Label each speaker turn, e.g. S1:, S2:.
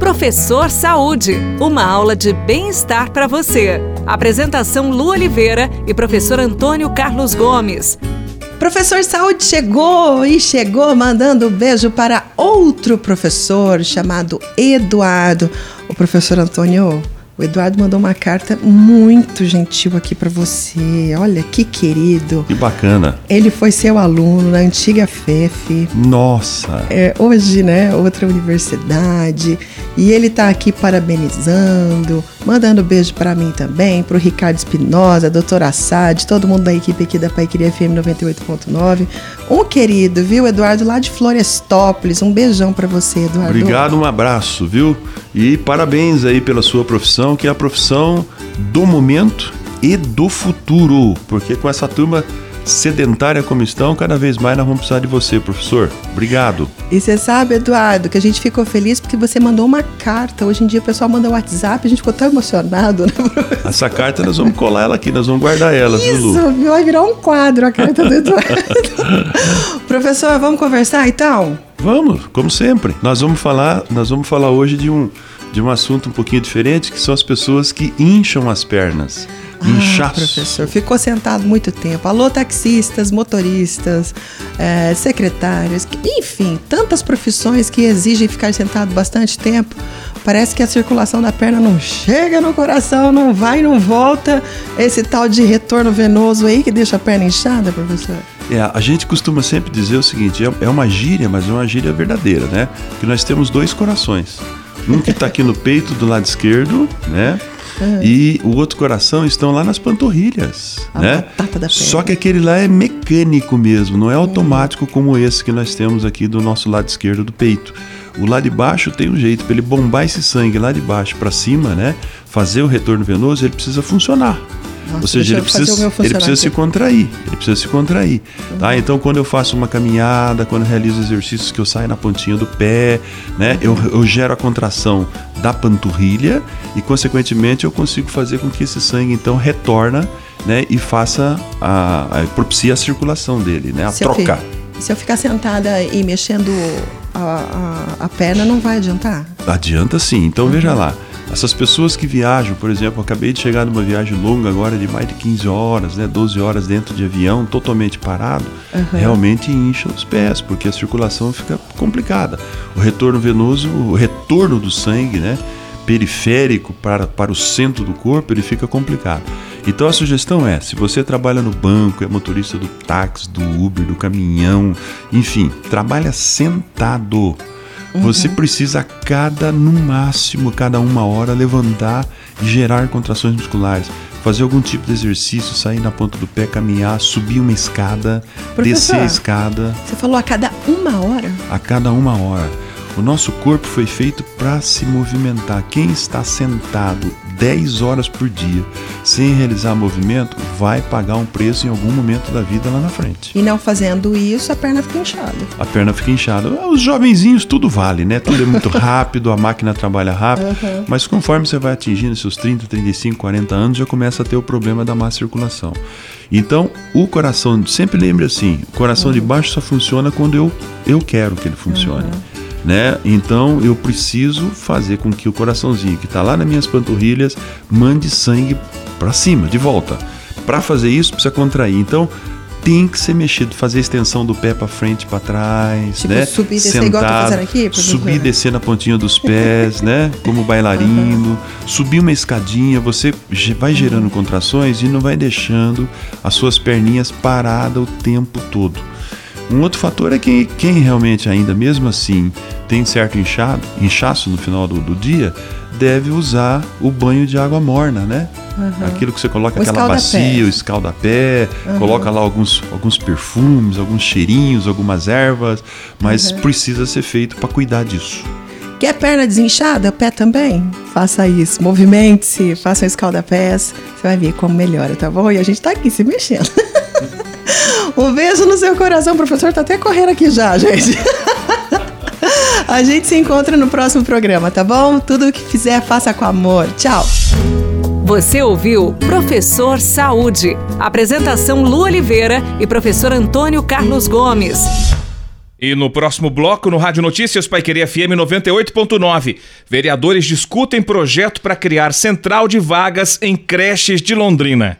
S1: Professor Saúde, uma aula de bem-estar para você. Apresentação Lu Oliveira e professor Antônio Carlos Gomes.
S2: Professor Saúde chegou e chegou mandando um beijo para outro professor chamado Eduardo. O professor Antônio o Eduardo mandou uma carta muito gentil aqui para você. Olha que querido.
S3: Que bacana.
S2: Ele foi seu aluno na antiga FEF.
S3: Nossa.
S2: É, hoje, né, outra universidade. E ele tá aqui parabenizando, mandando beijo para mim também, pro Ricardo Espinosa, doutor Assad, todo mundo da equipe aqui da Paiqueria FM 98.9. Um querido, viu, Eduardo, lá de Florestópolis. Um beijão para você, Eduardo.
S3: Obrigado, um abraço, viu? E parabéns aí pela sua profissão, que é a profissão do momento e do futuro, porque com essa turma sedentária como estão, cada vez mais nós vamos precisar de você, professor. Obrigado.
S2: E você sabe, Eduardo, que a gente ficou feliz porque você mandou uma carta. Hoje em dia o pessoal manda WhatsApp, a gente ficou tão emocionado, né,
S3: professor? Essa carta nós vamos colar ela aqui, nós vamos guardar ela,
S2: Isso,
S3: viu, Lu?
S2: vai virar um quadro a carta do Eduardo. professor, vamos conversar então?
S3: Vamos, como sempre. Nós vamos falar, nós vamos falar hoje de um de um assunto um pouquinho diferente, que são as pessoas que incham as pernas.
S2: Ah, Inchaço. professor, ficou sentado muito tempo. Alô, taxistas, motoristas, é, secretários, enfim, tantas profissões que exigem ficar sentado bastante tempo. Parece que a circulação da perna não chega no coração, não vai, não volta. Esse tal de retorno venoso aí que deixa a perna inchada, professor.
S3: É, a gente costuma sempre dizer o seguinte: é, é uma gíria, mas é uma gíria verdadeira, né? Que nós temos dois corações. Um que está aqui no peito do lado esquerdo, né? Uhum. E o outro coração estão lá nas panturrilhas, a né? Só que aquele lá é mecânico mesmo, não é automático como esse que nós temos aqui do nosso lado esquerdo do peito. O lado de baixo tem um jeito para ele bombar esse sangue lá de baixo para cima, né? Fazer o retorno venoso, ele precisa funcionar. Nossa, Ou seja, ele precisa, ele precisa se contrair. Ele precisa se contrair. Uhum. Tá? Então, quando eu faço uma caminhada, quando eu realizo exercícios que eu saio na pontinha do pé, né? Eu, eu gero a contração da panturrilha e, consequentemente, eu consigo fazer com que esse sangue, então, retorna né? e faça a, a propicia a circulação dele, né? A se troca.
S2: Eu, se eu ficar sentada e mexendo a, a, a perna, não vai adiantar?
S3: Adianta sim. Então, uhum. veja lá. Essas pessoas que viajam, por exemplo, acabei de chegar numa viagem longa agora de mais de 15 horas, né, 12 horas dentro de avião, totalmente parado, uhum. realmente incham os pés, porque a circulação fica complicada. O retorno venoso, o retorno do sangue, né, periférico para, para o centro do corpo, ele fica complicado. Então a sugestão é, se você trabalha no banco, é motorista do táxi, do Uber, do caminhão, enfim, trabalha sentado Uhum. Você precisa a cada, no máximo, cada uma hora, levantar e gerar contrações musculares. Fazer algum tipo de exercício, sair na ponta do pé, caminhar, subir uma escada, Professor, descer a escada.
S2: Você falou a cada uma hora?
S3: A cada uma hora. O nosso corpo foi feito para se movimentar. Quem está sentado 10 horas por dia sem realizar movimento vai pagar um preço em algum momento da vida lá na frente.
S2: E não fazendo isso, a perna fica inchada.
S3: A perna fica inchada. Os jovenzinhos tudo vale, né? Tudo é muito rápido, a máquina trabalha rápido, uhum. mas conforme você vai atingindo seus 30, 35, 40 anos, já começa a ter o problema da má circulação. Então, o coração, sempre lembre assim, o coração uhum. de baixo só funciona quando eu, eu quero que ele funcione. Uhum né? Então eu preciso fazer com que o coraçãozinho que está lá nas minhas panturrilhas mande sangue para cima, de volta. Para fazer isso precisa contrair. Então tem que ser mexido, fazer extensão do pé para frente, para trás, tipo, né?
S2: Subir e descer igual tô fazendo aqui,
S3: subir descer na pontinha dos pés, né? Como bailarino, subir uma escadinha, você vai gerando uhum. contrações e não vai deixando as suas perninhas paradas o tempo todo. Um outro fator é que quem realmente ainda, mesmo assim, tem certo inchado, inchaço no final do, do dia, deve usar o banho de água morna, né? Uhum. Aquilo que você coloca o aquela bacia, o escalda-pé, uhum. coloca lá alguns, alguns perfumes, alguns cheirinhos, algumas ervas, mas uhum. precisa ser feito para cuidar disso.
S2: Quer perna desinchada? Pé também? Faça isso. Movimente-se, faça um escalda-pés. Você vai ver como melhora, tá bom? E a gente tá aqui se mexendo. Um beijo no seu coração, o professor tá até correndo aqui já, gente. A gente se encontra no próximo programa, tá bom? Tudo o que fizer, faça com amor. Tchau.
S1: Você ouviu Professor Saúde. Apresentação Lu Oliveira e professor Antônio Carlos Gomes.
S4: E no próximo bloco, no Rádio Notícias Pai Querer FM 98.9, vereadores discutem projeto para criar central de vagas em creches de Londrina.